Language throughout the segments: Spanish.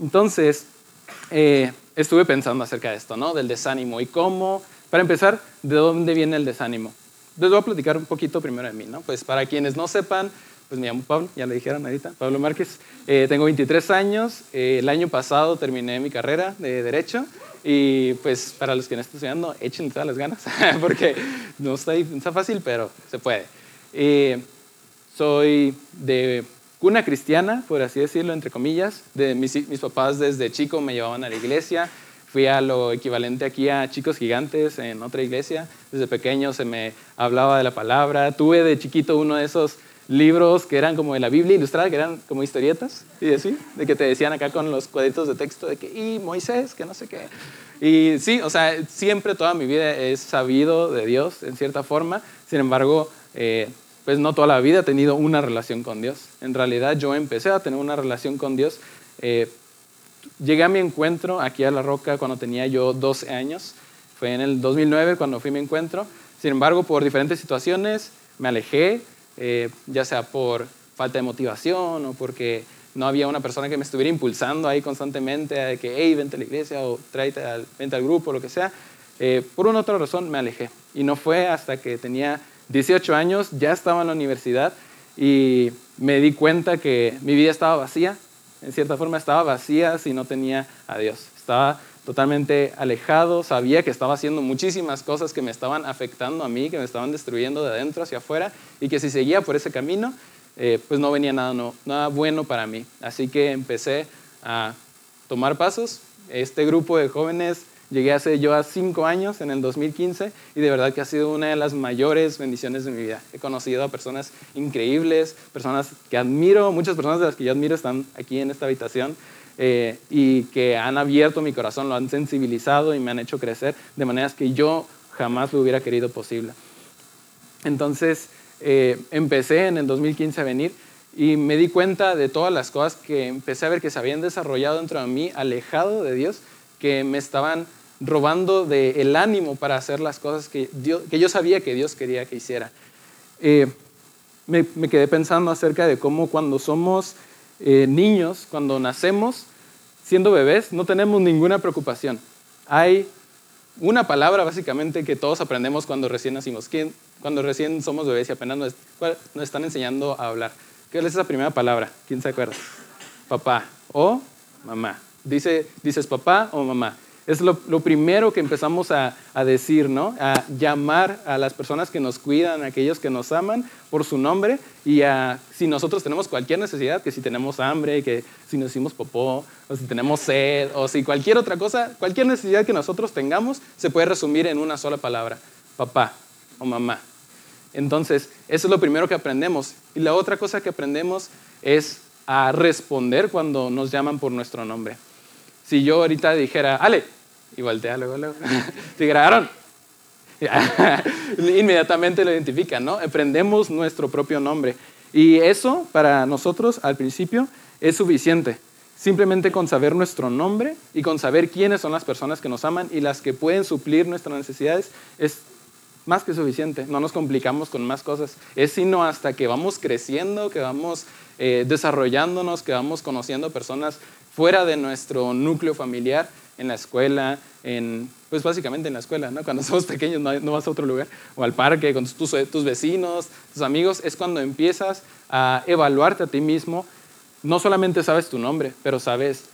Entonces, eh, estuve pensando acerca de esto, ¿no? Del desánimo y cómo, para empezar, ¿de dónde viene el desánimo? Les voy a platicar un poquito primero de mí, ¿no? Pues para quienes no sepan, pues me llamo Pablo, ya le dijeron ahorita, Pablo Márquez. Eh, tengo 23 años, eh, el año pasado terminé mi carrera de Derecho y pues para los que no están estudiando, échenle todas las ganas, porque no está, fácil, pero se puede. Eh, soy de cuna cristiana, por así decirlo, entre comillas. De mis, mis papás desde chico me llevaban a la iglesia. Fui a lo equivalente aquí a Chicos Gigantes en otra iglesia. Desde pequeño se me hablaba de la palabra. Tuve de chiquito uno de esos libros que eran como de la Biblia ilustrada, que eran como historietas, y así, de que te decían acá con los cuadritos de texto de que, y Moisés, que no sé qué. Y sí, o sea, siempre toda mi vida he sabido de Dios, en cierta forma. Sin embargo, eh, pues no toda la vida he tenido una relación con Dios. En realidad yo empecé a tener una relación con Dios. Eh, llegué a mi encuentro aquí a La Roca cuando tenía yo 12 años. Fue en el 2009 cuando fui a mi encuentro. Sin embargo, por diferentes situaciones me alejé, eh, ya sea por falta de motivación o porque no había una persona que me estuviera impulsando ahí constantemente a que, hey, vente a la iglesia o tráete al, vente al grupo, lo que sea. Eh, por una otra razón me alejé. Y no fue hasta que tenía 18 años, ya estaba en la universidad y me di cuenta que mi vida estaba vacía. En cierta forma estaba vacía si no tenía a Dios. Estaba totalmente alejado, sabía que estaba haciendo muchísimas cosas que me estaban afectando a mí, que me estaban destruyendo de adentro hacia afuera y que si seguía por ese camino, eh, pues no venía nada, no, nada bueno para mí. Así que empecé a tomar pasos. Este grupo de jóvenes Llegué hace yo a cinco años, en el 2015, y de verdad que ha sido una de las mayores bendiciones de mi vida. He conocido a personas increíbles, personas que admiro, muchas personas de las que yo admiro están aquí en esta habitación, eh, y que han abierto mi corazón, lo han sensibilizado y me han hecho crecer de maneras que yo jamás lo hubiera querido posible. Entonces, eh, empecé en el 2015 a venir y me di cuenta de todas las cosas que empecé a ver que se habían desarrollado dentro de mí, alejado de Dios, que me estaban robando del el ánimo para hacer las cosas que, yo sabía que Dios quería que hiciera. Eh, me, quedé pensando acerca de cómo cuando somos eh, niños, cuando nacemos, siendo bebés, no tenemos ninguna preocupación. Hay una palabra básicamente que todos aprendemos cuando recién nacimos, cuando recién somos bebés y apenas nos, están enseñando a hablar. ¿Qué es esa primera palabra? ¿Quién se acuerda? Papá o mamá. Dice, dices papá o mamá. Es lo, primero que empezamos a, decir, ¿no? A llamar a las personas que nos cuidan, a aquellos que nos aman por su nombre y a, si nosotros tenemos cualquier necesidad, que si tenemos hambre, que si nos hicimos popó, o si tenemos sed, o si cualquier otra cosa, cualquier necesidad que nosotros tengamos, se puede resumir en una sola palabra, papá o mamá. Entonces, eso es lo primero que aprendemos. Y la otra cosa que aprendemos es a responder cuando nos llaman por nuestro nombre. Si yo ahorita dijera, Ale, y voltea luego, luego. ¿Sí grabaron? Inmediatamente lo identifican, ¿no? Aprendemos nuestro propio nombre. Y eso para nosotros al principio es suficiente. Simplemente con saber nuestro nombre y con saber quiénes son las personas que nos aman y las que pueden suplir nuestras necesidades es más que suficiente. No nos complicamos con más cosas. Es sino hasta que vamos creciendo, que vamos eh, desarrollándonos, que vamos conociendo personas fuera de nuestro núcleo familiar, en la escuela, en, pues básicamente en la escuela, ¿no? Cuando somos pequeños no, vas a otro lugar, o al parque con tus, tus vecinos, tus amigos, es cuando empiezas a evaluarte a ti mismo. No solamente sabes tu nombre, pero sabes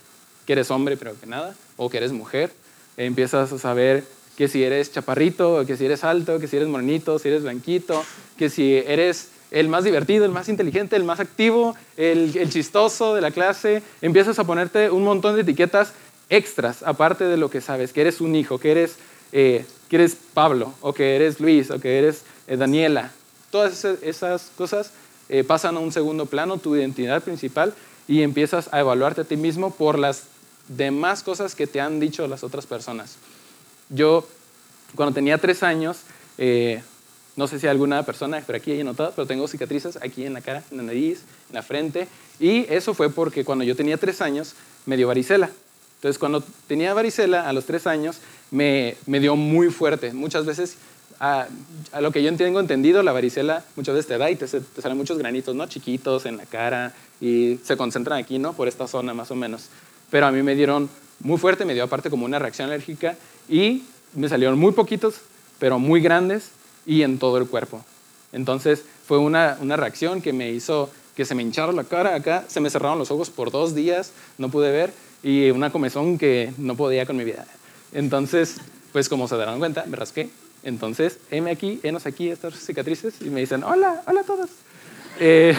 que eres hombre, pero que nada, o que eres mujer. Empiezas a saber que si eres chaparrito, que si eres alto, que si eres morenito, si eres blanquito, que si eres el más divertido, el más inteligente, el más activo, el, chistoso de la clase. Empiezas a ponerte un montón de etiquetas extras, aparte de lo que sabes, que eres un hijo, que eres, eh, que eres Pablo, o que eres Luis, o que eres eh, Daniela. Todas esas cosas eh, pasan a un segundo plano, tu identidad principal, y empiezas a evaluarte a ti mismo por las demás cosas que te han dicho las otras personas. Yo, cuando tenía tres años, no sé si alguna persona por aquí haya notado, pero tengo cicatrices aquí en la cara, en la nariz, en la frente, y eso fue porque cuando yo tenía tres años me dio varicela. Entonces, cuando tenía varicela a los tres años, me, me dio muy fuerte. Muchas veces, a, a, lo que yo tengo entendido, la varicela muchas veces te da y te, te, salen muchos granitos, ¿no? Chiquitos en la cara y se concentran aquí, ¿no? Por esta zona más o menos. pero a mí me dieron muy fuerte, me dio aparte como una reacción alérgica y me salieron muy poquitos, pero muy grandes y en todo el cuerpo. Entonces fue una, una reacción que me hizo que se me hincharon la cara acá, se me cerraron los ojos por dos días, no pude ver, y una comezón que no podía con mi vida. Entonces, pues como se darán cuenta, me rasqué. Entonces, heme aquí, henos aquí estas cicatrices, y me dicen, hola, hola a todos. Eh,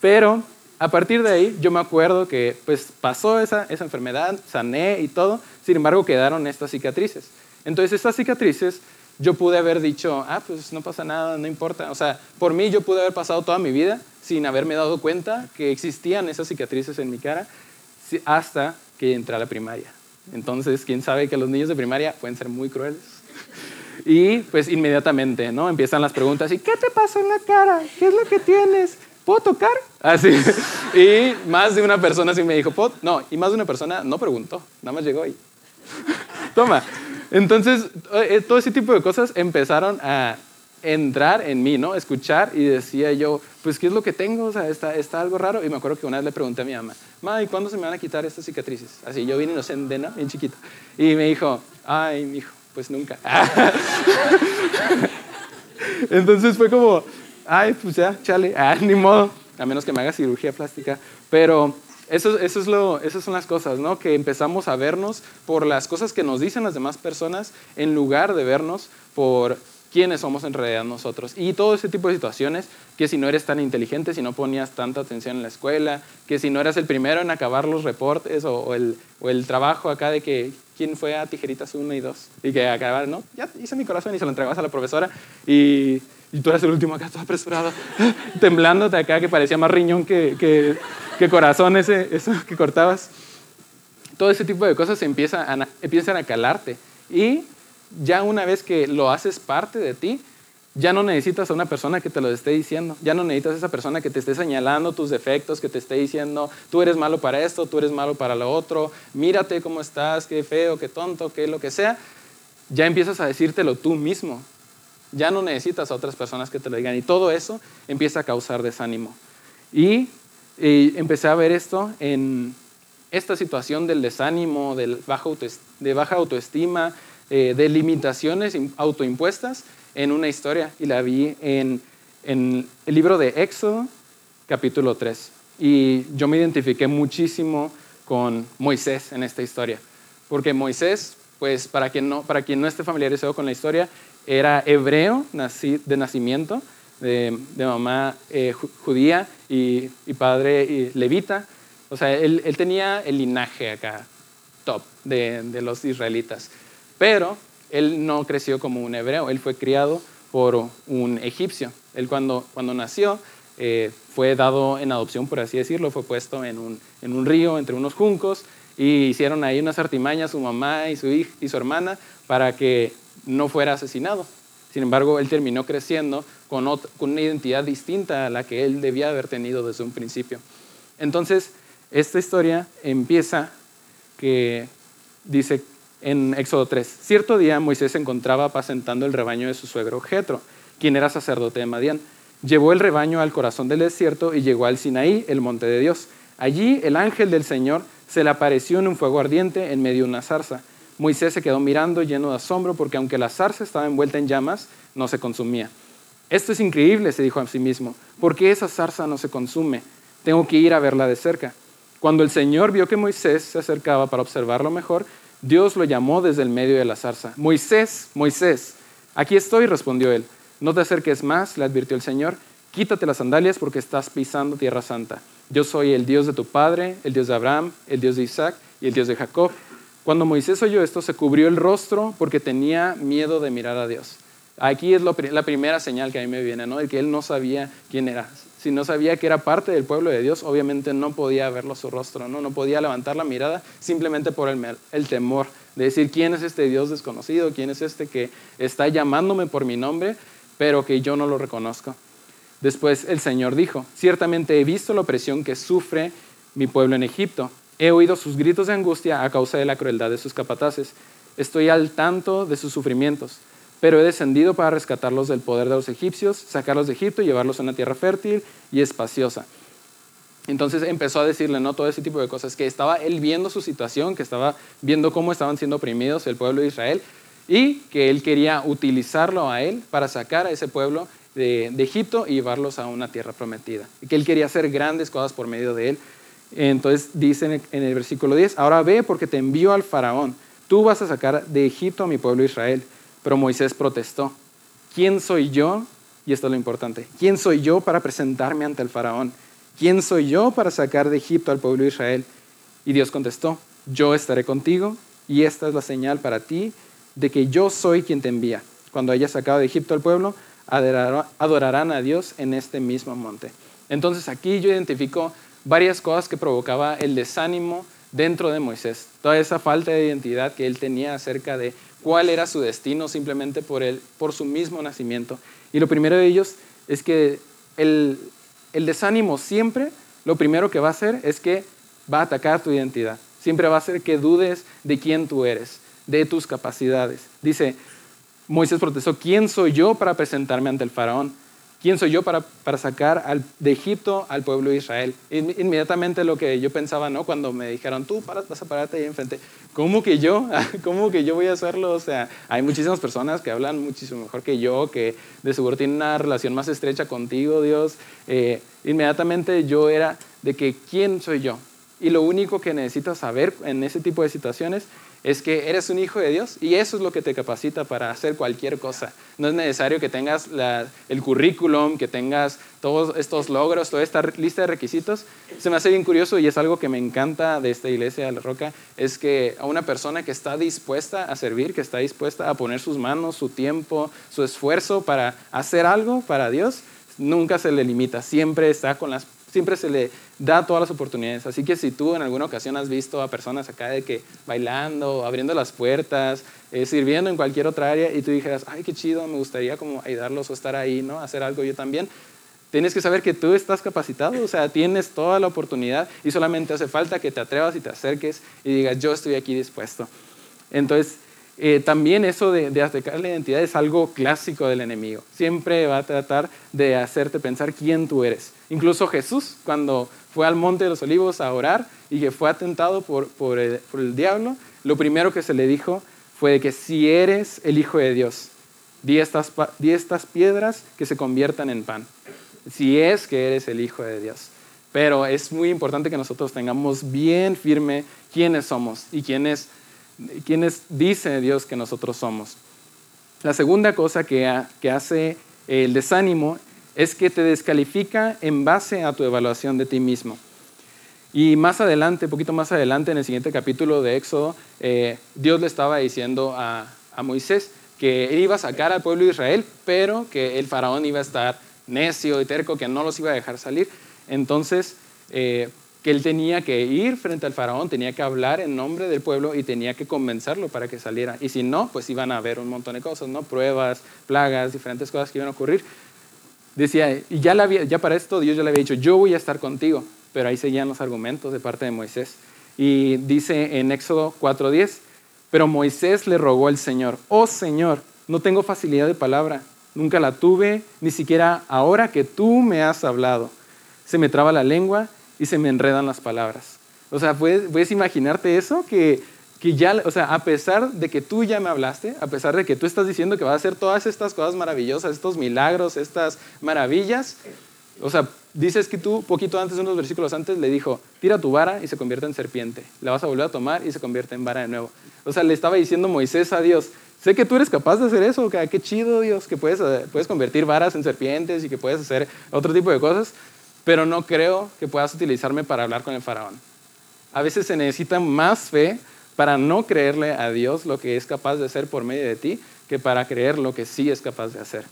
pero a partir de ahí, yo me acuerdo que pues pasó esa, esa enfermedad, sané y todo, sin embargo quedaron estas cicatrices. Entonces, estas cicatrices yo pude haber dicho, ah, pues no pasa nada, no importa. O sea, por mí yo pude haber pasado toda mi vida sin haberme dado cuenta que existían esas cicatrices en mi cara hasta que entré a la primaria. Entonces, quién sabe que los niños de primaria pueden ser muy crueles. Y pues inmediatamente, ¿no? Empiezan las preguntas, ¿y qué te pasó en la cara? ¿Qué es lo que tienes? ¿Puedo tocar? Así. Y más de una persona sí me dijo, ¿puedo? No, y más de una persona no preguntó, nada más llegó y... Toma. Entonces, eh, todo ese tipo de cosas empezaron a entrar en mí, ¿no? Escuchar y decía yo, pues, ¿qué es lo que tengo? O sea, está, está algo raro. Y me acuerdo que una vez le pregunté a mi mamá, ma, ¿y cuándo se me van a quitar estas cicatrices? Así, yo vine inocente, ¿no? Bien chiquito. Y me dijo, ay, mi hijo, pues nunca. Entonces fue como, ay, pues ya, chale, ah, ni modo, a menos que me haga cirugía plástica. Pero eso, eso es lo, esas son las cosas, ¿no? Que empezamos a vernos por las cosas que nos dicen las demás personas en lugar de vernos por quiénes somos en realidad nosotros. Y todo ese tipo de situaciones, que si no eres tan inteligente, si no ponías tanta atención en la escuela, que si no eras el primero en acabar los reportes o, el, o el, trabajo acá de que quién fue a tijeritas 1 y 2 y que acabar, no, ya hice mi corazón y se lo entregabas a la profesora y, y tú eras el último acá todo apresurado, temblándote acá que parecía más riñón que, que, corazón ese, eso que cortabas. Todo ese tipo de cosas empieza a, empiezan a calarte y ya una vez que lo haces parte de ti, ya no necesitas a una persona que te lo esté diciendo, ya no necesitas a esa persona que te esté señalando tus defectos, que te esté diciendo, tú eres malo para esto, tú eres malo para lo otro, mírate cómo estás, qué feo, qué tonto, qué lo que sea. Ya empiezas a decírtelo tú mismo. Ya no necesitas a otras personas que te lo digan. Y todo eso empieza a causar desánimo. Y, empecé a ver esto en esta situación del desánimo, del de baja autoestima, eh, de limitaciones autoimpuestas en una historia y la vi en, en el libro de Éxodo, capítulo 3. Y yo me identifiqué muchísimo con Moisés en esta historia, porque Moisés, pues para quien no, para quien no esté familiarizado con la historia, era hebreo de nacimiento, de, de mamá eh, judía y, y padre levita. O sea, él, él, tenía el linaje acá, top, de, de los israelitas. Pero él no creció como un hebreo, él fue criado por un egipcio. Él cuando, cuando nació eh, fue dado en adopción, por así decirlo, fue puesto en un, en un, río entre unos juncos y hicieron ahí unas artimañas su mamá y su, hija, y su hermana para que no fuera asesinado. Sin embargo, él terminó creciendo con, una identidad distinta a la que él debía haber tenido desde un principio. Entonces, esta historia empieza que dice en Éxodo 3. Cierto día Moisés se encontraba apacentando el rebaño de su suegro Jetro, quien era sacerdote de Madián. Llevó el rebaño al corazón del desierto y llegó al Sinaí, el monte de Dios. Allí el ángel del Señor se le apareció en un fuego ardiente en medio de una zarza. Moisés se quedó mirando lleno de asombro porque aunque la zarza estaba envuelta en llamas, no se consumía. Esto es increíble, se dijo a sí mismo. ¿Por qué esa zarza no se consume? Tengo que ir a verla de cerca. Cuando el Señor vio que Moisés se acercaba para observarlo mejor, Dios lo llamó desde el medio de la zarza. Moisés, Moisés, aquí estoy, respondió él. No te acerques más, le advirtió el Señor. Quítate las sandalias porque estás pisando tierra santa. Yo soy el Dios de tu padre, el Dios de Abraham, el Dios de Isaac y el Dios de Jacob. Cuando Moisés oyó esto, se cubrió el rostro porque tenía miedo de mirar a Dios. Aquí es la primera señal que a mí me viene, ¿no? De que él no sabía quién era si no sabía que era parte del pueblo de Dios, obviamente no podía verlo su rostro, no, no podía levantar la mirada simplemente por el, el, temor de decir quién es este Dios desconocido, quién es este que está llamándome por mi nombre, pero que yo no lo reconozco. Después el Señor dijo, ciertamente he visto la opresión que sufre mi pueblo en Egipto, he oído sus gritos de angustia a causa de la crueldad de sus capataces, estoy al tanto de sus sufrimientos pero he descendido para rescatarlos del poder de los egipcios, sacarlos de Egipto y llevarlos a una tierra fértil y espaciosa. Entonces empezó a decirle no todo ese tipo de cosas, que estaba él viendo su situación, que estaba viendo cómo estaban siendo oprimidos el pueblo de Israel y que él quería utilizarlo a él para sacar a ese pueblo de, Egipto y llevarlos a una tierra prometida. Y que él quería hacer grandes cosas por medio de él. Entonces dice en el versículo 10, ahora ve porque te envío al faraón. Tú vas a sacar de Egipto a mi pueblo Israel. Pero Moisés protestó. ¿Quién soy yo? Y esto es lo importante. ¿Quién soy yo para presentarme ante el faraón? ¿Quién soy yo para sacar de Egipto al pueblo Israel? Y Dios contestó, yo estaré contigo y esta es la señal para ti de que yo soy quien te envía. Cuando hayas sacado de Egipto al pueblo, adorarán a Dios en este mismo monte. Entonces aquí yo identifico varias cosas que provocaba el desánimo dentro de Moisés. Toda esa falta de identidad que él tenía acerca de cuál era su destino simplemente por, por su mismo nacimiento. Y lo primero de ellos es que el, el desánimo siempre, lo primero que va a hacer es que va a atacar tu identidad. Siempre va a hacer que dudes de quién tú eres, de tus capacidades. Dice, Moisés protestó, ¿quién soy yo para presentarme ante el faraón? ¿Quién soy yo para, para sacar al, de Egipto al pueblo de Israel? Inmediatamente lo que yo pensaba, ¿no? Cuando me dijeron, tú vas a pararte ahí enfrente. ¿Cómo que yo? ¿Cómo que yo voy a hacerlo? O sea, hay muchísimas personas que hablan muchísimo mejor que yo, que de seguro tienen una relación más estrecha contigo, Dios. Eh, inmediatamente yo era de que, ¿quién soy yo? Y lo único que necesito saber en ese tipo de situaciones es que eres un hijo de Dios y eso es lo que te capacita para hacer cualquier cosa. No es necesario que tengas el currículum, que tengas todos estos logros, toda esta lista de requisitos. Se me hace bien curioso y es algo que me encanta de esta iglesia de la Roca, es que a una persona que está dispuesta a servir, que está dispuesta a poner sus manos, su tiempo, su esfuerzo para hacer algo para Dios, nunca se le limita, siempre está con las siempre se le da todas las oportunidades. Así que si tú en alguna ocasión has visto a personas acá de que bailando, abriendo las puertas, eh, sirviendo en cualquier otra área y tú dijeras, ay, qué chido, me gustaría como ayudarlos o estar ahí, ¿no? Hacer algo yo también. Tienes que saber que tú estás capacitado, o sea, tienes toda la oportunidad y solamente hace falta que te atrevas y te acerques y digas, yo estoy aquí dispuesto. Entonces, eh, también eso de, de atacar la identidad es algo clásico del enemigo. Siempre va a tratar de hacerte pensar quién tú eres. Incluso Jesús, cuando fue al Monte de los Olivos a orar y que fue atentado por, el, diablo, lo primero que se le dijo fue que si eres el Hijo de Dios, di estas, di estas piedras que se conviertan en pan. Si es que eres el Hijo de Dios. Pero es muy importante que nosotros tengamos bien firme quiénes somos y quiénes quienes dice Dios que nosotros somos. La segunda cosa que, hace el desánimo es que te descalifica en base a tu evaluación de ti mismo. Y más adelante, poquito más adelante, en el siguiente capítulo de Éxodo, eh, Dios le estaba diciendo a, Moisés que él iba a sacar al pueblo de Israel, pero que el faraón iba a estar necio y terco, que no los iba a dejar salir. Entonces, eh, que él tenía que ir frente al faraón, tenía que hablar en nombre del pueblo y tenía que convencerlo para que saliera. Y si no, pues iban a haber un montón de cosas, ¿no? Pruebas, plagas, diferentes cosas que iban a ocurrir. Decía, y ya, para esto Dios ya le había dicho, yo voy a estar contigo, pero ahí seguían los argumentos de parte de Moisés. Y dice en Éxodo 4:10, pero Moisés le rogó al Señor, oh Señor, no tengo facilidad de palabra, nunca la tuve, ni siquiera ahora que tú me has hablado. Se me traba la lengua y se me enredan las palabras. O sea, ¿puedes, imaginarte eso? Que, que ya, o sea, a pesar de que tú ya me hablaste, a pesar de que tú estás diciendo que vas a hacer todas estas cosas maravillosas, estos milagros, estas maravillas, o sea, dices que tú, poquito antes, unos versículos antes, le dijo, tira tu vara y se convierte en serpiente. La vas a volver a tomar y se convierte en vara de nuevo. O sea, le estaba diciendo Moisés a Dios, sé que tú eres capaz de hacer eso, que qué chido Dios, que puedes, puedes convertir varas en serpientes y que puedes hacer otro tipo de cosas, pero no creo que puedas utilizarme para hablar con el faraón. A veces se necesita más fe para no creerle a Dios lo que es capaz de hacer por medio de ti que para creer lo que sí es capaz de hacer.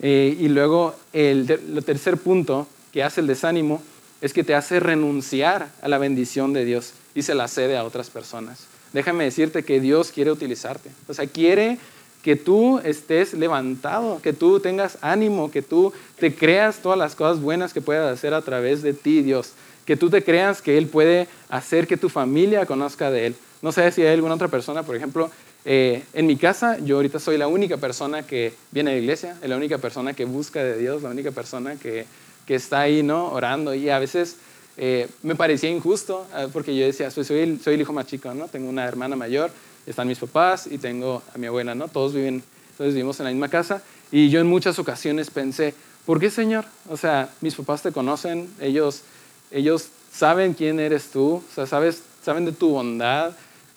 Eh, y luego el, tercer punto que hace el desánimo es que te hace renunciar a la bendición de Dios y se la cede a otras personas. Déjame decirte que Dios quiere utilizarte. O sea, quiere que tú estés levantado, que tú tengas ánimo, que tú te creas todas las cosas buenas que puedas hacer a través de ti, Dios. Que tú te creas que Él puede hacer que tu familia conozca de Él. No sé si hay alguna otra persona, por ejemplo, eh, en mi casa yo ahorita soy la única persona que viene a la iglesia, la única persona que busca de Dios, la única persona que, que está ahí, ¿no? Orando. Y a veces eh, me parecía injusto, ah, porque yo decía, soy, soy, el, soy el hijo más chico, ¿no? Tengo una hermana mayor, están mis papás y tengo a mi abuela, ¿no? Todos viven, todos vivimos en la misma casa. Y yo en muchas ocasiones pensé, ¿por qué, Señor? O sea, mis papás te conocen, ellos, ellos saben quién eres tú, o sea, sabes, saben de tu bondad,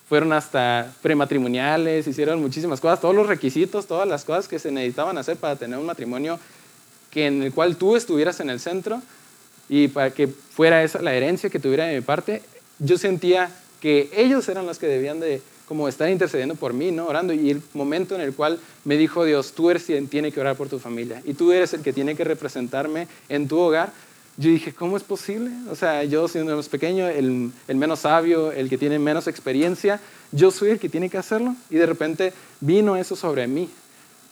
fueron hasta prematrimoniales, hicieron muchísimas cosas, todos los requisitos, todas las cosas que se necesitaban hacer para tener un matrimonio que en el cual tú estuvieras en el centro y para que fuera esa la herencia que tuviera de mi parte, yo sentía que ellos eran los que debían de como estar intercediendo por mí, ¿no? Orando. Y el momento en el cual me dijo Dios, tú eres quien tiene que orar por tu familia y tú eres el que tiene que representarme en tu hogar, yo dije, ¿cómo es posible? O sea, yo siendo el más pequeño, el, el, menos sabio, el que tiene menos experiencia, yo soy el que tiene que hacerlo. Y de repente vino eso sobre mí.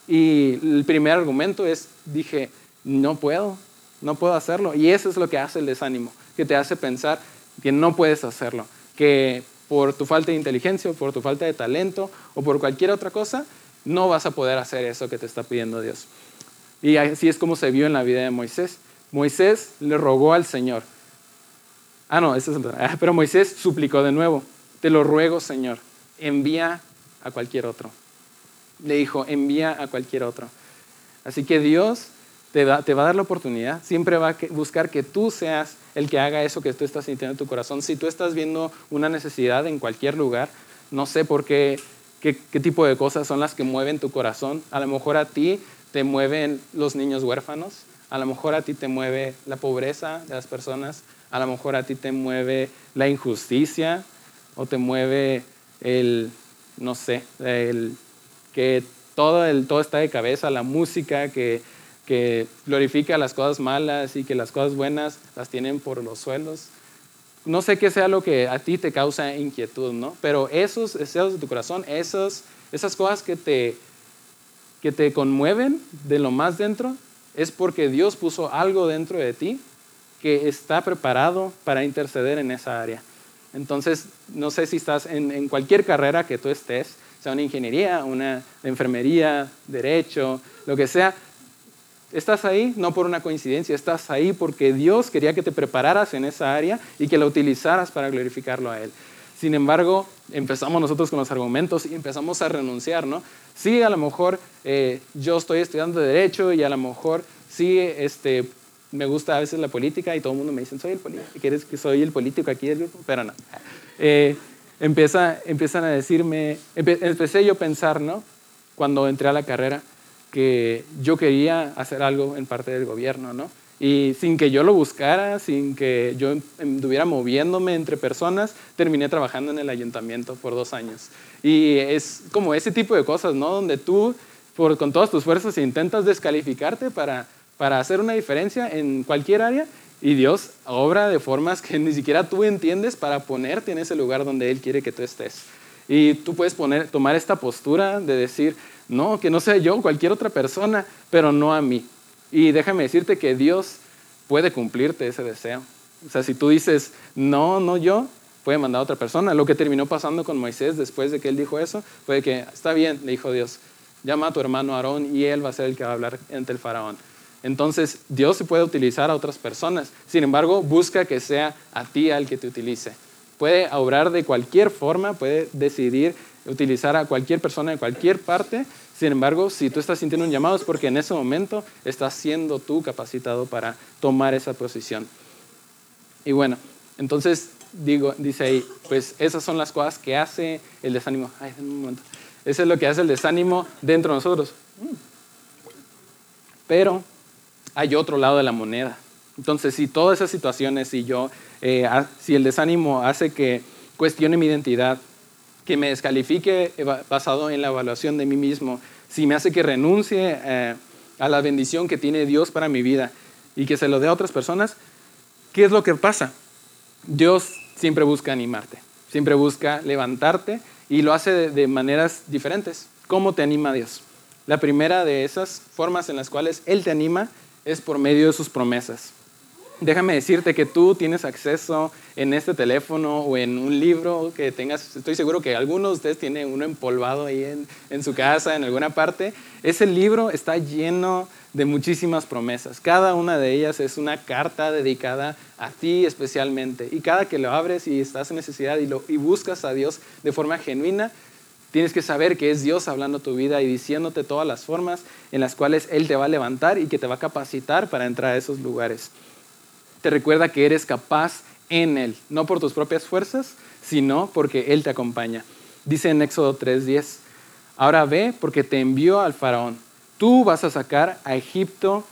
Y el primer argumento es, dije, no puedo, no puedo hacerlo. Y eso es lo que hace el desánimo, que te hace pensar que no puedes hacerlo, que por tu falta de inteligencia, o por tu falta de talento o por cualquier otra cosa, no vas a poder hacer eso que te está pidiendo Dios. Y así es como se vio en la vida de Moisés. Moisés le rogó al Señor. Ah, no, ese es el... Ah, pero Moisés suplicó de nuevo, te lo ruego, Señor, envía a cualquier otro. Le dijo, envía a cualquier otro. Así que Dios te, te va a dar la oportunidad, siempre va a buscar que tú seas el que haga eso que tú estás sintiendo en tu corazón. Si tú estás viendo una necesidad en cualquier lugar, no sé por qué, qué, qué tipo de cosas son las que mueven tu corazón. A lo mejor a ti te mueven los niños huérfanos, a lo mejor a ti te mueve la pobreza de las personas, a lo mejor a ti te mueve la injusticia o te mueve el, no sé, el que todo, el, todo está de cabeza, la música que, que glorifica las cosas malas y que las cosas buenas las tienen por los suelos. No sé qué sea lo que a ti te causa inquietud, ¿no? Pero esos deseos de tu corazón, esos, esas cosas que te, que te conmueven de lo más dentro, es porque Dios puso algo dentro de ti que está preparado para interceder en esa área. Entonces, no sé si estás en, cualquier carrera que tú estés, sea una ingeniería, una enfermería, derecho, lo que sea, estás ahí no por una coincidencia, estás ahí porque Dios quería que te prepararas en esa área y que la utilizaras para glorificarlo a Él. Sin embargo, empezamos nosotros con los argumentos y empezamos a renunciar, ¿no? Sí, a lo mejor eh, yo estoy estudiando Derecho y a lo mejor sí este, me gusta a veces la política y todo el mundo me dice, soy el político, ¿quieres que soy el político aquí del grupo? Pero no. Eh, empieza, empiezan a decirme, empecé yo a pensar, ¿no? Cuando entré a la carrera, que yo quería hacer algo en parte del gobierno, ¿no? Y sin que yo lo buscara, sin que yo estuviera moviéndome entre personas, terminé trabajando en el ayuntamiento por dos años. Y es como ese tipo de cosas, ¿no? Donde tú, con todas tus fuerzas, intentas descalificarte para, para hacer una diferencia en cualquier área y Dios obra de formas que ni siquiera tú entiendes para ponerte en ese lugar donde Él quiere que tú estés. Y tú puedes poner, tomar esta postura de decir, no, que no sea yo, cualquier otra persona, pero no a mí. Y déjame decirte que Dios puede cumplirte ese deseo. O sea, si tú dices, no, no yo, puede mandar a otra persona. Lo que terminó pasando con Moisés después de que él dijo eso fue que, está bien, le dijo Dios, llama a tu hermano Aarón y él va a ser el que va a hablar ante el faraón. Entonces, Dios se puede utilizar a otras personas. Sin embargo, busca que sea a ti al que te utilice. Puede obrar de cualquier forma, puede decidir utilizar a cualquier persona de cualquier parte sin embargo, si tú estás sintiendo un llamado es porque en ese momento estás siendo tú capacitado para tomar esa posición. Y bueno, entonces digo, dice ahí, pues esas son las cosas que hace el desánimo. Ay, un momento. Eso es lo que hace el desánimo dentro de nosotros. Pero hay otro lado de la moneda. Entonces, si todas esas situaciones, si yo, eh, si el desánimo hace que cuestione mi identidad, que me descalifique basado en la evaluación de mí mismo, si me hace que renuncie eh, a la bendición que tiene Dios para mi vida y que se lo dé a otras personas, ¿qué es lo que pasa? Dios siempre busca animarte, siempre busca levantarte y lo hace de, de maneras diferentes. ¿Cómo te anima Dios? La primera de esas formas en las cuales Él te anima es por medio de sus promesas. Déjame decirte que tú tienes acceso en este teléfono o en un libro que tengas, estoy seguro que algunos de ustedes tienen uno empolvado ahí en, en su casa, en alguna parte. Ese libro está lleno de muchísimas promesas. Cada una de ellas es una carta dedicada a ti especialmente. Y cada que lo abres y estás en necesidad y, lo, y buscas a Dios de forma genuina, tienes que saber que es Dios hablando tu vida y diciéndote todas las formas en las cuales Él te va a levantar y que te va a capacitar para entrar a esos lugares te recuerda que eres capaz en Él, no por tus propias fuerzas, sino porque Él te acompaña. Dice en Éxodo 3:10, ahora ve porque te envió al faraón. Tú vas a sacar a Egipto,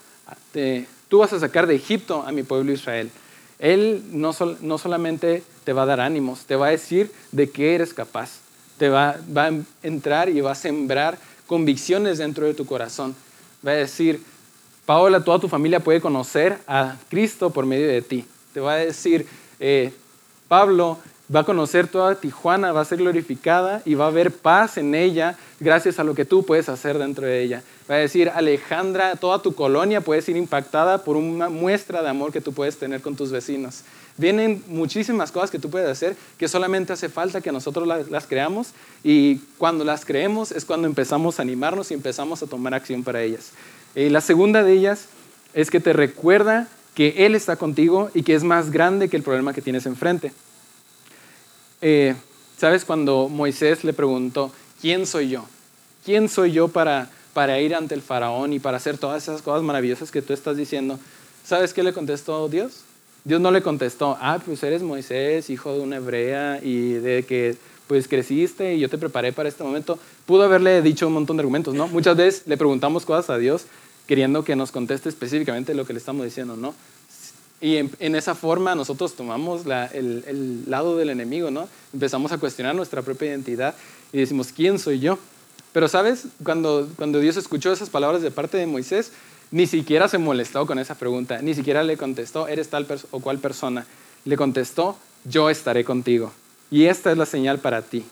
tú vas a sacar de Egipto a mi pueblo Israel. Él no, no solamente te va a dar ánimos, te va a decir de qué eres capaz. Te va, va a entrar y va a sembrar convicciones dentro de tu corazón. Va a decir, Paola, toda tu familia puede conocer a Cristo por medio de ti. Te va a decir, eh, Pablo va a conocer toda Tijuana, va a ser glorificada y va a haber paz en ella gracias a lo que tú puedes hacer dentro de ella. Va a decir, Alejandra, toda tu colonia puede ser impactada por una muestra de amor que tú puedes tener con tus vecinos. Vienen muchísimas cosas que tú puedes hacer que solamente hace falta que nosotros las, creamos y cuando las creemos es cuando empezamos a animarnos y empezamos a tomar acción para ellas. Y la segunda de ellas es que te recuerda que Él está contigo y que es más grande que el problema que tienes enfrente. Eh, ¿Sabes cuando Moisés le preguntó, ¿quién soy yo? ¿Quién soy yo para, para ir ante el faraón y para hacer todas esas cosas maravillosas que tú estás diciendo? ¿Sabes qué le contestó Dios? Dios no le contestó, ah, pues eres Moisés, hijo de una hebrea y de que pues creciste y yo te preparé para este momento. Pudo haberle dicho un montón de argumentos, ¿no? Muchas veces le preguntamos cosas a Dios queriendo que nos conteste específicamente lo que le estamos diciendo, ¿no? Y en, esa forma nosotros tomamos el, lado del enemigo, ¿no? Empezamos a cuestionar nuestra propia identidad y decimos, ¿quién soy yo? Pero sabes, cuando, cuando Dios escuchó esas palabras de parte de Moisés, ni siquiera se molestó con esa pregunta, ni siquiera le contestó, ¿eres tal o cual persona? Le contestó, yo estaré contigo. Y esta es la señal para ti,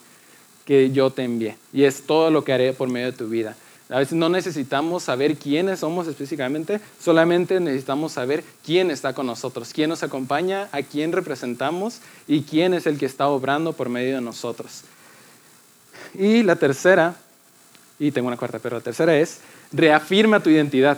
que yo te envié. Y es todo lo que haré por medio de tu vida. A veces no necesitamos saber quiénes somos específicamente, solamente necesitamos saber quién está con nosotros, quién nos acompaña, a quién representamos y quién es el que está obrando por medio de nosotros. Y la tercera, y tengo una cuarta, pero la tercera es, reafirma tu identidad.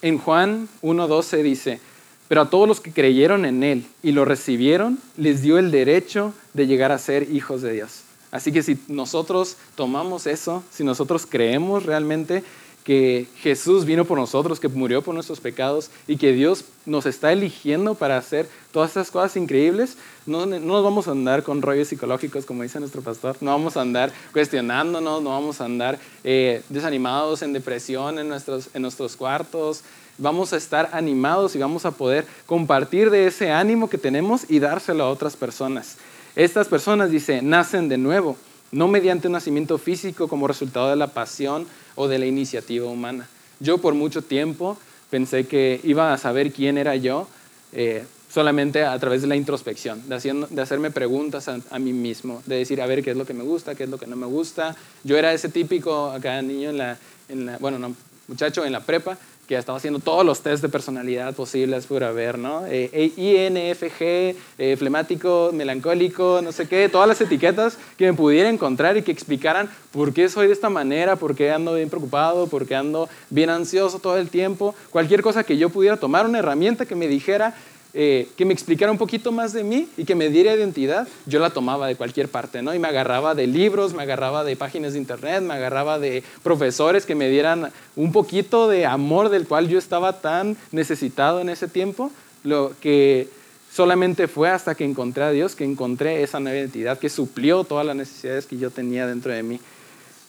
En Juan 1.12 dice, pero a todos los que creyeron en Él y lo recibieron, les dio el derecho de llegar a ser hijos de Dios. Así que si nosotros tomamos eso, si nosotros creemos realmente que Jesús vino por nosotros, que murió por nuestros pecados y que Dios nos está eligiendo para hacer todas estas cosas increíbles, no, nos vamos a andar con rollos psicológicos, como dice nuestro pastor, no vamos a andar cuestionándonos, no vamos a andar eh, desanimados en depresión en nuestros, en nuestros cuartos, vamos a estar animados y vamos a poder compartir de ese ánimo que tenemos y dárselo a otras personas. Estas personas, dice, nacen de nuevo, no mediante un nacimiento físico como resultado de la pasión o de la iniciativa humana. Yo por mucho tiempo pensé que iba a saber quién era yo eh, solamente a través de la introspección, de, hacerme preguntas a, mí mismo, de decir, a ver, qué es lo que me gusta, qué es lo que no me gusta. Yo era ese típico acá niño en la, en la bueno, no, muchacho en la prepa, que estaba haciendo todos los test de personalidad posibles por haber, ¿no? Eh, e, INFG, eh, flemático, melancólico, no sé qué, todas las etiquetas que me pudiera encontrar y que explicaran por qué soy de esta manera, por qué ando bien preocupado, por qué ando bien ansioso todo el tiempo, cualquier cosa que yo pudiera tomar, una herramienta que me dijera, eh, que me explicara un poquito más de mí y que me diera identidad, yo la tomaba de cualquier parte, ¿no? Y me agarraba de libros, me agarraba de páginas de internet, me agarraba de profesores que me dieran un poquito de amor del cual yo estaba tan necesitado en ese tiempo, lo que solamente fue hasta que encontré a Dios que encontré esa nueva identidad que suplió todas las necesidades que yo tenía dentro de mí.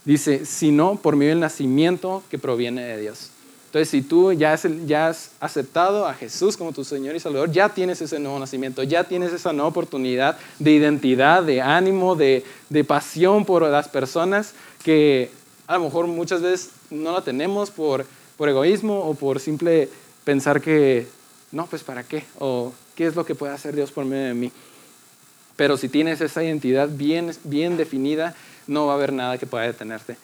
Dice, sino por medio del nacimiento que proviene de Dios. Entonces, si tú ya has, aceptado a Jesús como tu Señor y Salvador, ya tienes ese nuevo nacimiento, ya tienes esa nueva oportunidad de identidad, de ánimo, de, pasión por las personas que a lo mejor muchas veces no la tenemos por, por egoísmo o por simple pensar que, no, pues para qué, o qué es lo que puede hacer Dios por medio de mí. Pero si tienes esa identidad bien, bien definida, no va a haber nada que pueda detenerte.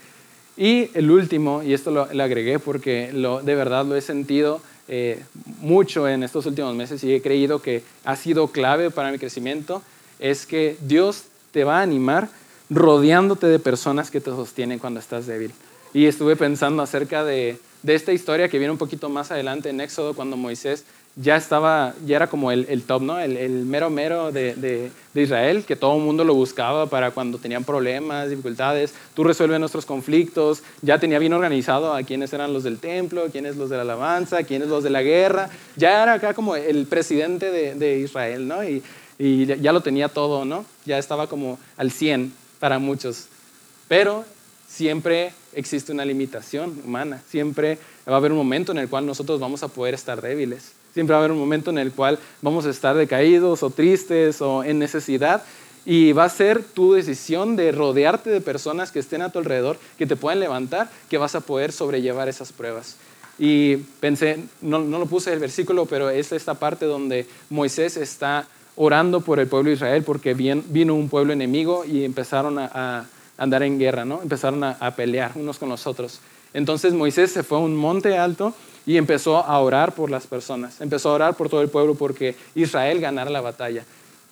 Y el último, y esto lo, agregué porque de verdad lo he sentido eh, mucho en estos últimos meses y he creído que ha sido clave para mi crecimiento es que Dios te va a animar rodeándote de personas que te sostienen cuando estás débil. Y estuve pensando acerca de, de esta historia que viene un poquito más adelante en Éxodo, cuando Moisés ya estaba, ya era como el, top, ¿no? El, mero mero de, de, Israel, que todo el mundo lo buscaba para cuando tenían problemas, dificultades. Tú resuelves nuestros conflictos. Ya tenía bien organizado a quiénes eran los del templo, quiénes los de la alabanza, quiénes los de la guerra. Ya era acá como el presidente de, de Israel, ¿no? Y, y ya lo tenía todo, ¿no? Ya estaba como al 100 para muchos. Pero siempre existe una limitación humana. Siempre va a haber un momento en el cual nosotros vamos a poder estar débiles. Siempre va a haber un momento en el cual vamos a estar decaídos o tristes o en necesidad. Y va a ser tu decisión de rodearte de personas que estén a tu alrededor, que te puedan levantar, que vas a poder sobrellevar esas pruebas. Y pensé, no, lo puse el versículo, pero es esta parte donde Moisés está orando por el pueblo de Israel porque vino un pueblo enemigo y empezaron a, andar en guerra, ¿no? Empezaron a, pelear unos con los otros. Entonces Moisés se fue a un monte alto y empezó a orar por las personas, empezó a orar por todo el pueblo porque Israel ganara la batalla.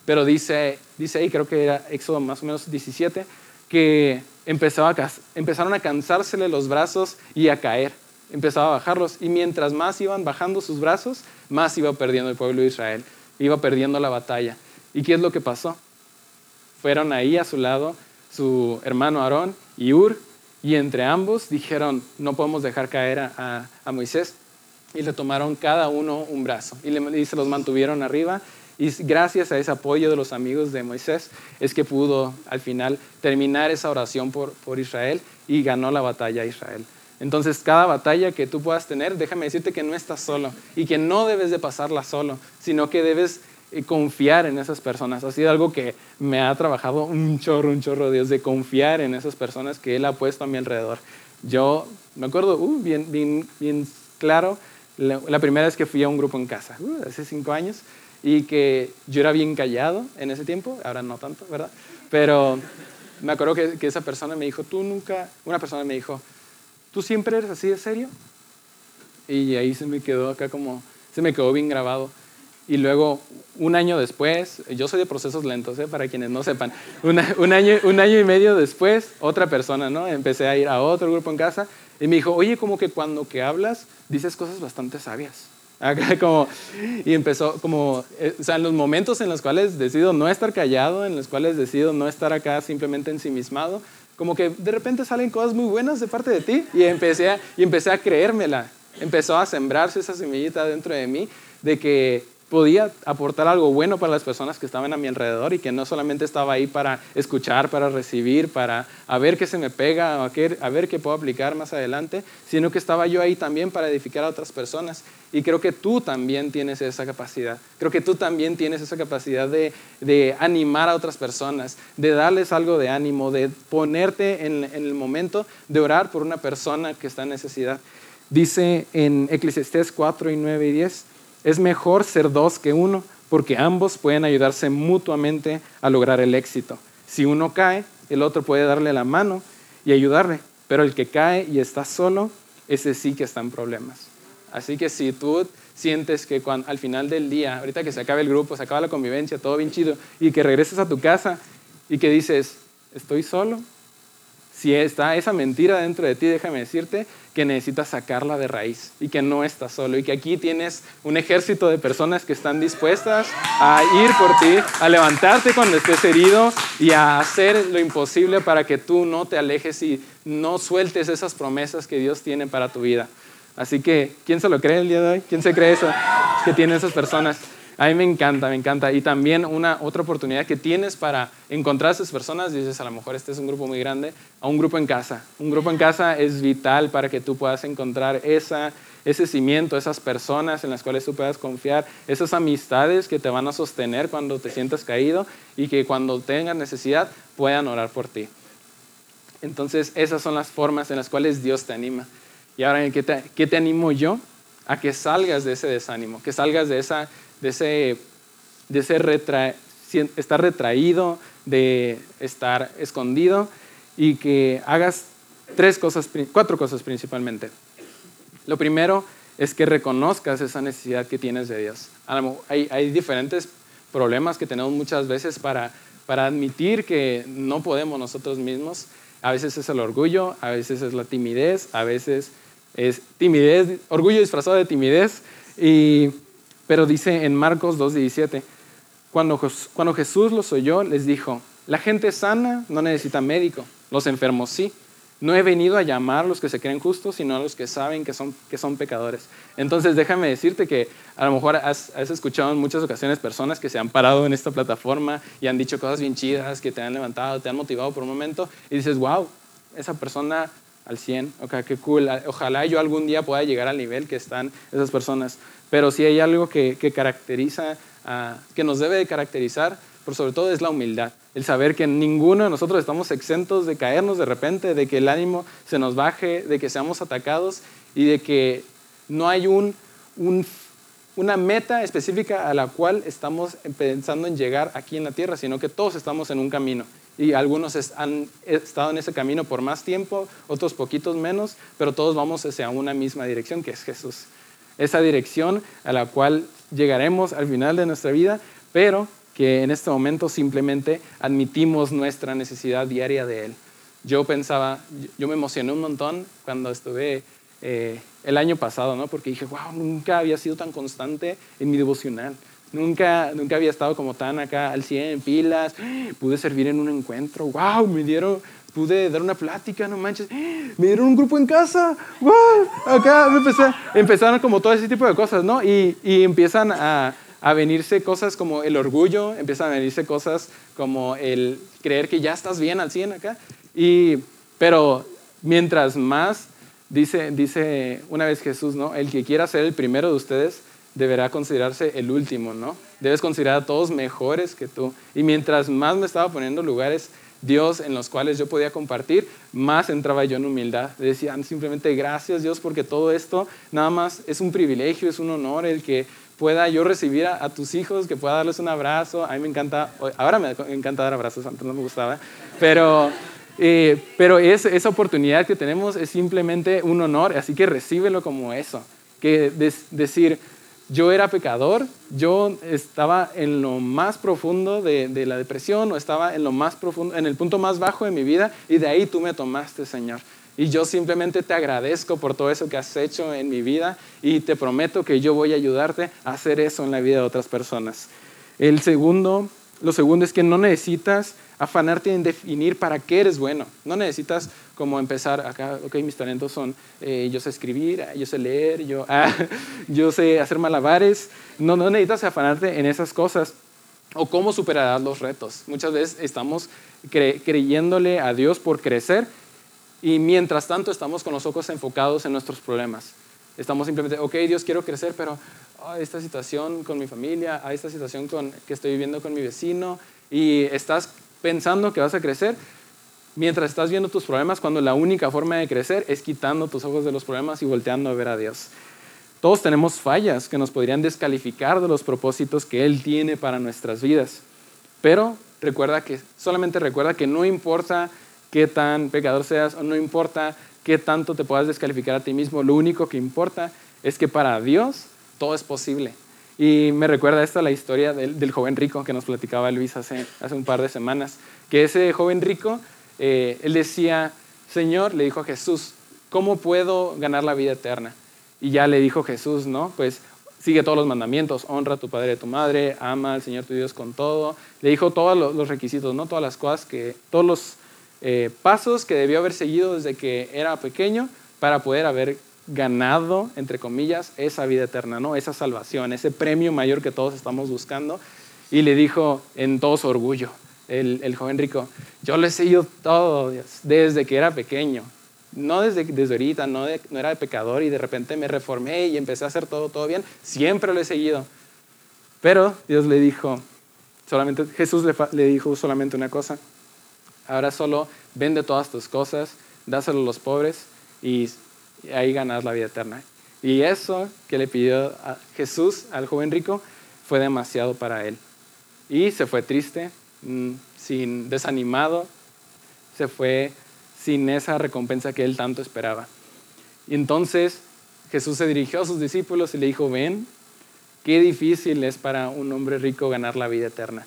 Pero dice, dice ahí, creo que era Éxodo más o menos 17, que empezaron a cansársele los brazos y a caer, empezaba a bajarlos. Y mientras más iban bajando sus brazos, más iba perdiendo el pueblo de Israel, iba perdiendo la batalla. ¿Y qué es lo que pasó? Fueron ahí a su lado su hermano Aarón y Ur, y entre ambos dijeron, no podemos dejar caer a, a Moisés y le tomaron cada uno un brazo y, se los mantuvieron arriba. Y gracias a ese apoyo de los amigos de Moisés es que pudo al final terminar esa oración por, por Israel y ganó la batalla a Israel. Entonces, cada batalla que tú puedas tener, déjame decirte que no estás solo y que no debes de pasarla solo, sino que debes confiar en esas personas. Ha sido algo que me ha trabajado un chorro, un chorro, Dios, de confiar en esas personas que Él ha puesto a mi alrededor. Yo me acuerdo uh, bien, bien, bien claro la, primera vez que fui a un grupo en casa, uh, hace cinco años, y que yo era bien callado en ese tiempo, ahora no tanto, ¿verdad? Pero me acuerdo que, que esa persona me dijo, tú nunca, una persona me dijo, ¿tú siempre eres así de serio? Y ahí se me quedó acá como, se me quedó bien grabado. Y luego, un año después, yo soy de procesos lentos, ¿eh? para quienes no sepan, un, año, un año y medio después, otra persona, ¿no? Empecé a ir a otro grupo en casa y me dijo, oye, como que cuando que hablas, dices cosas bastante sabias. como, y empezó como, eh, o sea, en los momentos en los cuales decido no estar callado, en los cuales decido no estar acá simplemente ensimismado, como que de repente salen cosas muy buenas de parte de ti y empecé a, y empecé a creérmela. Empezó a sembrarse esa semillita dentro de mí de que podía aportar algo bueno para las personas que estaban a mi alrededor y que no solamente estaba ahí para escuchar, para recibir, para a ver qué se me pega, a, a ver qué puedo aplicar más adelante, sino que estaba yo ahí también para edificar a otras personas. Y creo que tú también tienes esa capacidad. Creo que tú también tienes esa capacidad de, de animar a otras personas, de darles algo de ánimo, de ponerte en, en el momento de orar por una persona que está en necesidad. Dice en Eclesiastés 4 y 9 y 10, es mejor ser dos que uno, porque ambos pueden ayudarse mutuamente a lograr el éxito. Si uno cae, el otro puede darle la mano y ayudarle, pero el que cae y está solo, ese sí que está en problemas. Así que si tú sientes que al final del día, ahorita que se acabe el grupo, se acaba la convivencia, todo bien chido, y que regreses a tu casa y que dices, estoy solo, si está esa mentira dentro de ti, déjame decirte que necesitas sacarla de raíz y que no estás solo y que aquí tienes un ejército de personas que están dispuestas a ir por ti, a levantarte cuando estés herido y a hacer lo imposible para que tú no te alejes y no sueltes esas promesas que Dios tiene para tu vida. Así que, ¿quién se lo cree el día de hoy? ¿Quién se cree eso que tienen esas personas? A mí me encanta, me encanta. Y también una otra oportunidad que tienes para encontrar a esas personas, dices, a lo mejor este es un grupo muy grande, a un grupo en casa. Un grupo en casa es vital para que tú puedas encontrar esa, ese cimiento, esas personas en las cuales tú puedas confiar, esas amistades que te van a sostener cuando te sientas caído y que cuando tengas necesidad puedan orar por ti. Entonces, esas son las formas en las cuales Dios te anima. Y ahora, ¿qué te, qué te animo yo? A que salgas de ese desánimo, que salgas de esa de ese, de estar retraído, de estar escondido y que hagas tres cosas, cuatro cosas principalmente. Lo primero es que reconozcas esa necesidad que tienes de Dios. Hay, hay diferentes problemas que tenemos muchas veces para, para admitir que no podemos nosotros mismos. A veces es el orgullo, a veces es la timidez, a veces es timidez, orgullo disfrazado de timidez. Y, pero dice en Marcos 2.17, cuando, cuando Jesús los oyó, les dijo, la gente sana no necesita médico, los enfermos sí. No he venido a llamar a los que se creen justos, sino a los que saben que son, que son pecadores. Entonces déjame decirte que a lo mejor has, escuchado en muchas ocasiones personas que se han parado en esta plataforma y han dicho cosas bien chidas, que te han levantado, te han motivado por un momento y dices, wow, esa persona al 100, ok, qué cool, ojalá yo algún día pueda llegar al nivel que están esas personas. Pero si hay algo que, que caracteriza, que nos debe de caracterizar, por sobre todo es la humildad. El saber que ninguno de nosotros estamos exentos de caernos de repente, de que el ánimo se nos baje, de que seamos atacados y de que no hay un, una meta específica a la cual estamos pensando en llegar aquí en la tierra, sino que todos estamos en un camino. Y algunos han estado en ese camino por más tiempo, otros poquitos menos, pero todos vamos hacia una misma dirección, que es Jesús. Esa dirección a la cual llegaremos al final de nuestra vida, pero que en este momento simplemente admitimos nuestra necesidad diaria de Él. Yo pensaba, yo me emocioné un montón cuando estuve eh, el año pasado, ¿no? porque dije, wow, nunca había sido tan constante en mi devocional. Nunca, nunca había estado como tan acá al 100 en pilas. Pude servir en un encuentro. ¡Wow! Me dieron, pude dar una plática, no manches. Me dieron un grupo en casa. ¡Wow! Acá me empezaron como todo ese tipo de cosas, ¿no? Y, empiezan a, a venirse cosas como el orgullo, empiezan a venirse cosas como el creer que ya estás bien al 100 acá. Y, pero mientras más, dice, dice una vez Jesús, ¿no? El que quiera ser el primero de ustedes deberá considerarse el último, ¿no? Debes considerar a todos mejores que tú. Y mientras más me estaba poniendo lugares Dios en los cuales yo podía compartir, más entraba yo en humildad. Decía simplemente gracias Dios porque todo esto nada más es un privilegio, es un honor el que pueda yo recibir a, tus hijos, que pueda darles un abrazo. A mí me encanta, ahora me encanta dar abrazos, antes no me gustaba, pero, eh, pero es, esa oportunidad que tenemos es simplemente un honor, así que recíbelo como eso. Que decir, yo era pecador, yo estaba en lo más profundo de, la depresión o estaba en lo más profundo, en el punto más bajo de mi vida y de ahí tú me tomaste, Señor. Y yo simplemente te agradezco por todo eso que has hecho en mi vida y te prometo que yo voy a ayudarte a hacer eso en la vida de otras personas. El segundo, lo segundo es que no necesitas afanarte en definir para qué eres bueno. No necesitas como empezar acá, ok, mis talentos son, eh, yo sé escribir, yo sé leer, yo, ah, yo sé hacer malabares. No, no necesitas afanarte en esas cosas o cómo superar los retos. Muchas veces estamos creyéndole a Dios por crecer y mientras tanto estamos con los ojos enfocados en nuestros problemas. Estamos simplemente, ok, Dios, quiero crecer, pero esta situación con mi familia, esta situación con, que estoy viviendo con mi vecino, y estás pensando que vas a crecer mientras estás viendo tus problemas, cuando la única forma de crecer es quitando tus ojos de los problemas y volteando a ver a Dios. Todos tenemos fallas que nos podrían descalificar de los propósitos que Él tiene para nuestras vidas. Pero recuerda que, solamente recuerda que no importa qué tan pecador seas o no importa qué tanto te puedas descalificar a ti mismo, lo único que importa es que para Dios todo es posible. Y me recuerda esta la historia del, joven rico que nos platicaba Luis hace, hace un par de semanas, que ese joven rico, eh, él decía, Señor, le dijo a Jesús, ¿cómo puedo ganar la vida eterna? Y ya le dijo Jesús, ¿no? Pues sigue todos los mandamientos, honra a tu padre y a tu madre, ama al Señor tu Dios con todo. Le dijo todos los requisitos, ¿no? Todas las cosas que, todos los eh, pasos que debió haber seguido desde que era pequeño para poder haber ganado, entre comillas, esa vida eterna, ¿no? esa salvación, ese premio mayor que todos estamos buscando. Y le dijo en todo su orgullo, el, joven rico, yo lo he seguido todo, desde que era pequeño. No desde, desde ahorita, no, no era pecador y de repente me reformé y empecé a hacer todo, todo bien. Siempre lo he seguido. Pero Dios le dijo, solamente, Jesús le, le dijo solamente una cosa, Ahora solo vende todas tus cosas, dáselo a los pobres y ahí ganas la vida eterna. Y eso que le pidió Jesús al joven rico fue demasiado para él. Y se fue triste, mm, sin desanimado, se fue sin esa recompensa que él tanto esperaba. Y entonces Jesús se dirigió a sus discípulos y le dijo, ven, qué difícil es para un hombre rico ganar la vida eterna.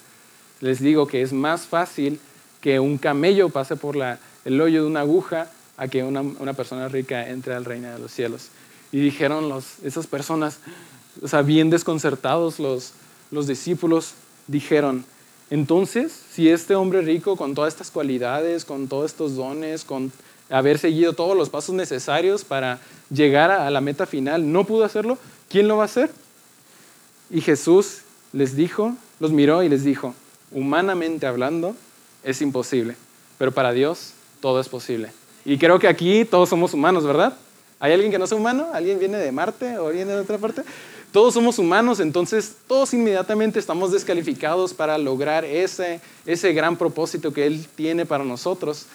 Les digo que es más fácil que un camello pase por el hoyo de una aguja a que una, persona rica entre al reino de los cielos. Y dijeron los, esas personas, o sea, bien desconcertados los, los discípulos, dijeron, entonces, si este hombre rico con todas estas cualidades, con todos estos dones, con haber seguido todos los pasos necesarios para llegar a la meta final, no pudo hacerlo, ¿quién lo va a hacer? Y Jesús les dijo, los miró y les dijo, humanamente hablando, es imposible, pero para Dios todo es posible. Y creo que aquí todos somos humanos, ¿verdad? ¿Hay alguien que no sea humano? ¿Alguien viene de Marte o viene de otra parte? Todos somos humanos, entonces todos inmediatamente estamos descalificados para lograr ese, ese gran propósito que Él tiene para nosotros.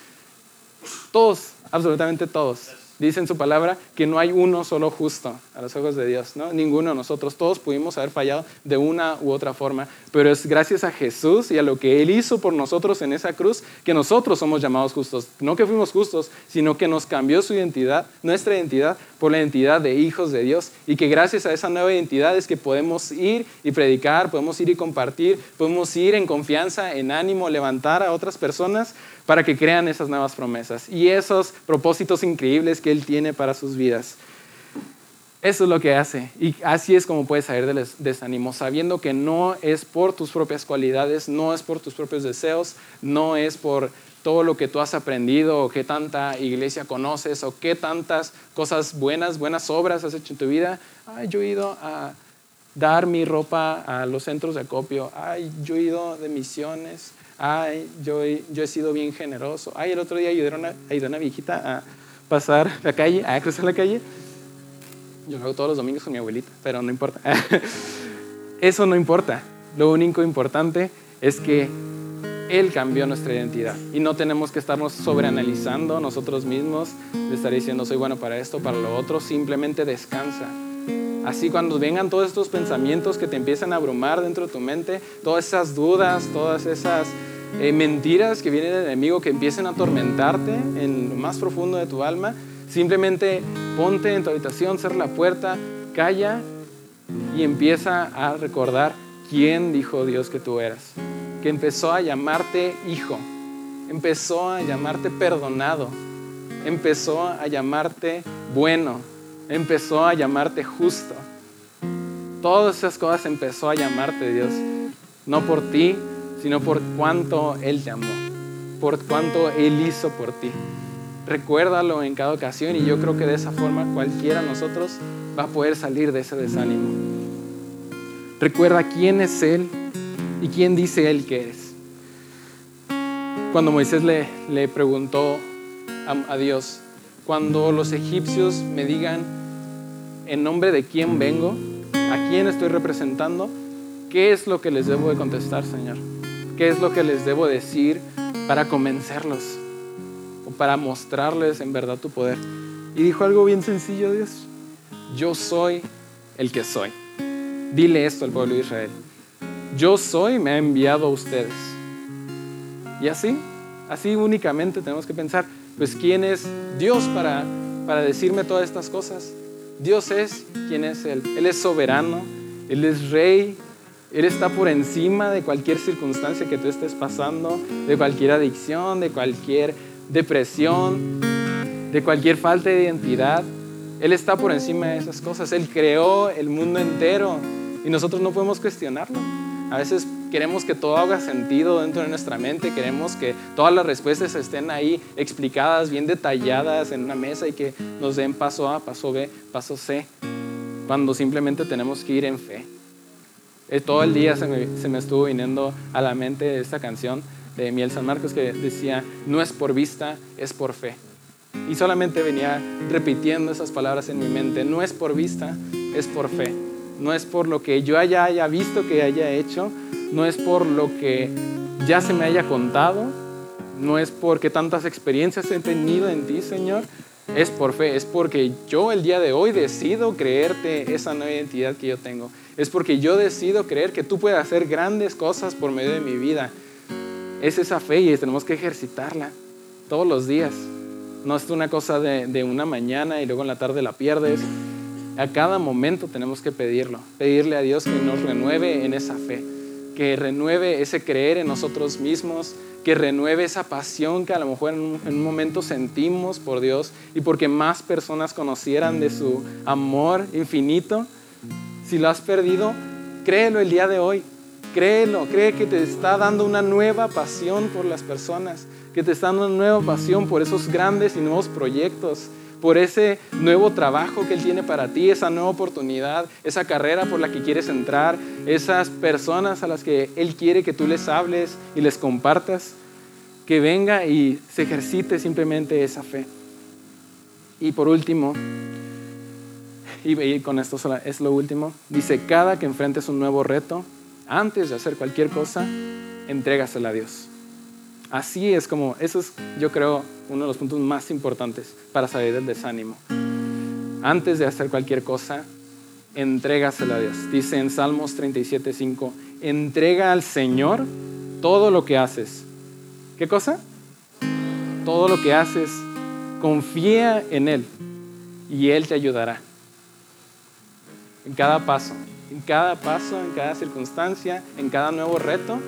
Todos, absolutamente todos dice en su palabra que no hay uno solo justo a los ojos de Dios, ¿no? Ninguno de nosotros, todos pudimos haber fallado de una u otra forma, pero es gracias a Jesús y a lo que Él hizo por nosotros en esa cruz que nosotros somos llamados justos. No que fuimos justos, sino que nos cambió su identidad, nuestra identidad, por la identidad de hijos de Dios y que gracias a esa nueva identidad es que podemos ir y predicar, podemos ir y compartir, podemos ir en confianza, en ánimo, levantar a otras personas para que crean esas nuevas promesas y esos propósitos increíbles que Él tiene para sus vidas. Eso es lo que hace. Y así es como puedes salir del desánimo, sabiendo que no es por tus propias cualidades, no es por tus propios deseos, no es por todo lo que tú has aprendido o qué tanta iglesia conoces o qué tantas cosas buenas, buenas obras has hecho en tu vida. Ay, yo he ido a dar mi ropa a los centros de acopio. Ay, yo he ido de misiones ay, yo yo he sido bien generoso, ay, el otro día ayudé a una, a una viejita a pasar la calle, a cruzar la calle. Yo lo hago todos los domingos con mi abuelita, pero no importa. Eso no importa. Lo único importante es que Él cambió nuestra identidad y no tenemos que estarnos sobreanalizando nosotros mismos, de estar diciendo soy bueno para esto, para lo otro, simplemente descansa. Así cuando vengan todos estos pensamientos que te empiezan a abrumar dentro de tu mente, todas esas dudas, todas esas eh, mentiras que vienen del enemigo que empiecen a atormentarte en lo más profundo de tu alma, simplemente ponte en tu habitación, cierra la puerta, calla y empieza a recordar quién dijo Dios que tú eras. Que empezó a llamarte hijo, empezó a llamarte perdonado, empezó a llamarte bueno, empezó a llamarte justo. Todas esas cosas empezó a llamarte Dios, no por ti, sino por cuánto Él te amó, por cuánto Él hizo por ti. Recuérdalo en cada ocasión y yo creo que de esa forma cualquiera de nosotros va a poder salir de ese desánimo. Recuerda quién es Él y quién dice Él que eres. Cuando Moisés le, preguntó a, a Dios, cuando los egipcios me digan en nombre de quién vengo, a quién estoy representando, ¿qué es lo que les debo de contestar, Señor? ¿Qué es lo que les debo decir para convencerlos o para mostrarles en verdad tu poder? Y dijo algo bien sencillo, Dios. Yo soy el que soy. Dile esto al pueblo de Israel. Yo soy, me ha enviado a ustedes. Y así, así únicamente tenemos que pensar, pues ¿quién es Dios para, para decirme todas estas cosas? Dios es quien es Él. Él es soberano, Él es rey, él está por encima de cualquier circunstancia que tú estés pasando, de cualquier adicción, de cualquier depresión, de cualquier falta de identidad. Él está por encima de esas cosas. Él creó el mundo entero y nosotros no podemos cuestionarlo. A veces queremos que todo haga sentido dentro de nuestra mente, queremos que todas las respuestas estén ahí explicadas, bien detalladas en una mesa y que nos den paso A, paso B, paso C, cuando simplemente tenemos que ir en fe. Eh, todo el día se me, estuvo viniendo a la mente esta canción de Miel San Marcos que decía, no es por vista, es por fe. Y solamente venía repitiendo esas palabras en mi mente, no es por vista, es por fe. No es por lo que yo haya, visto que haya hecho, no es por lo que ya se me haya contado, no es porque tantas experiencias he tenido en ti, Señor, es por fe, es porque yo el día de hoy decido creerte esa nueva identidad que yo tengo. Es porque yo decido creer que tú puedes hacer grandes cosas por medio de mi vida. Es esa fe y tenemos que ejercitarla todos los días. No es una cosa de, una mañana y luego en la tarde la pierdes. A cada momento tenemos que pedirlo, pedirle a Dios que nos renueve en esa fe, que renueve ese creer en nosotros mismos, que renueve esa pasión que a lo mejor en un, momento sentimos por Dios y porque más personas conocieran de su amor infinito. Si lo has perdido, créelo el día de hoy. Créelo, cree que te está dando una nueva pasión por las personas, que te está dando una nueva pasión por esos grandes y nuevos proyectos, por ese nuevo trabajo que Él tiene para ti, esa nueva oportunidad, esa carrera por la que quieres entrar, esas personas a las que Él quiere que tú les hables y les compartas, que venga y se ejercite simplemente esa fe. Y por último, y con esto es lo último, dice, cada que enfrentes un nuevo reto, antes de hacer cualquier cosa, entrégasela a Dios. Así es como, eso es yo creo uno de los puntos más importantes para salir del desánimo. Antes de hacer cualquier cosa, entrégasela a Dios. Dice en Salmos 37.5, entrega al Señor todo lo que haces. ¿Qué cosa? Todo lo que haces, confía en Él y Él te ayudará. En cada paso, en cada paso, en cada circunstancia, en cada nuevo reto,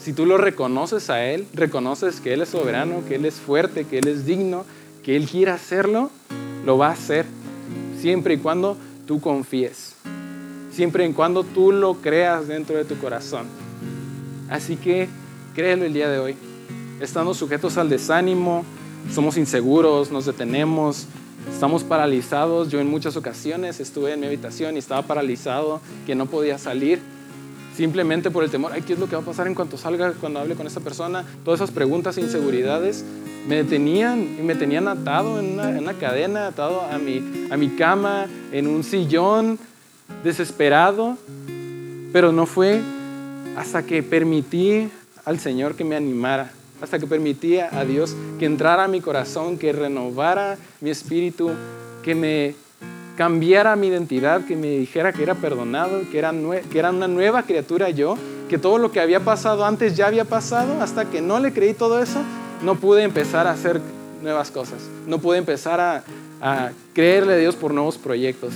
si tú lo reconoces a Él, reconoces que Él es soberano, que Él es fuerte, que Él es digno, que Él quiere hacerlo, lo va a hacer. Siempre y cuando tú confíes. Siempre y cuando tú lo creas dentro de tu corazón. Así que créelo el día de hoy. Estamos sujetos al desánimo, somos inseguros, nos detenemos, estamos paralizados. Yo en muchas ocasiones estuve en mi habitación y estaba paralizado, que no podía salir simplemente por el temor, ¿qué es lo que va a pasar en cuanto salga, cuando hable con esa persona? Todas esas preguntas e inseguridades me detenían y me tenían atado en una, cadena, atado a mi, a mi cama, en un sillón, desesperado, pero no fue hasta que permití al Señor que me animara, hasta que permití a Dios que entrara a mi corazón, que renovara mi espíritu, que me cambiara mi identidad, que me dijera que era perdonado, que era, que era una nueva criatura yo, que todo lo que había pasado antes ya había pasado, hasta que no le creí todo eso, no pude empezar a hacer nuevas cosas, no pude empezar a, a creerle a Dios por nuevos proyectos,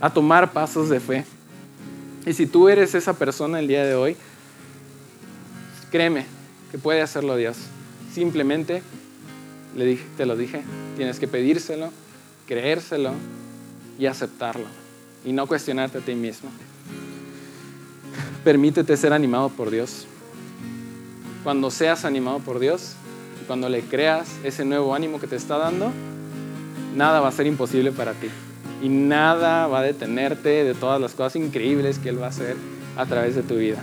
a tomar pasos de fe. Y si tú eres esa persona el día de hoy, créeme que puede hacerlo Dios. Simplemente le dije, te lo dije, tienes que pedírselo, creérselo y aceptarlo y no cuestionarte a ti mismo. Permítete ser animado por Dios. Cuando seas animado por Dios cuando le creas ese nuevo ánimo que te está dando, nada va a ser imposible para ti y nada va a detenerte de todas las cosas increíbles que Él va a hacer a través de tu vida.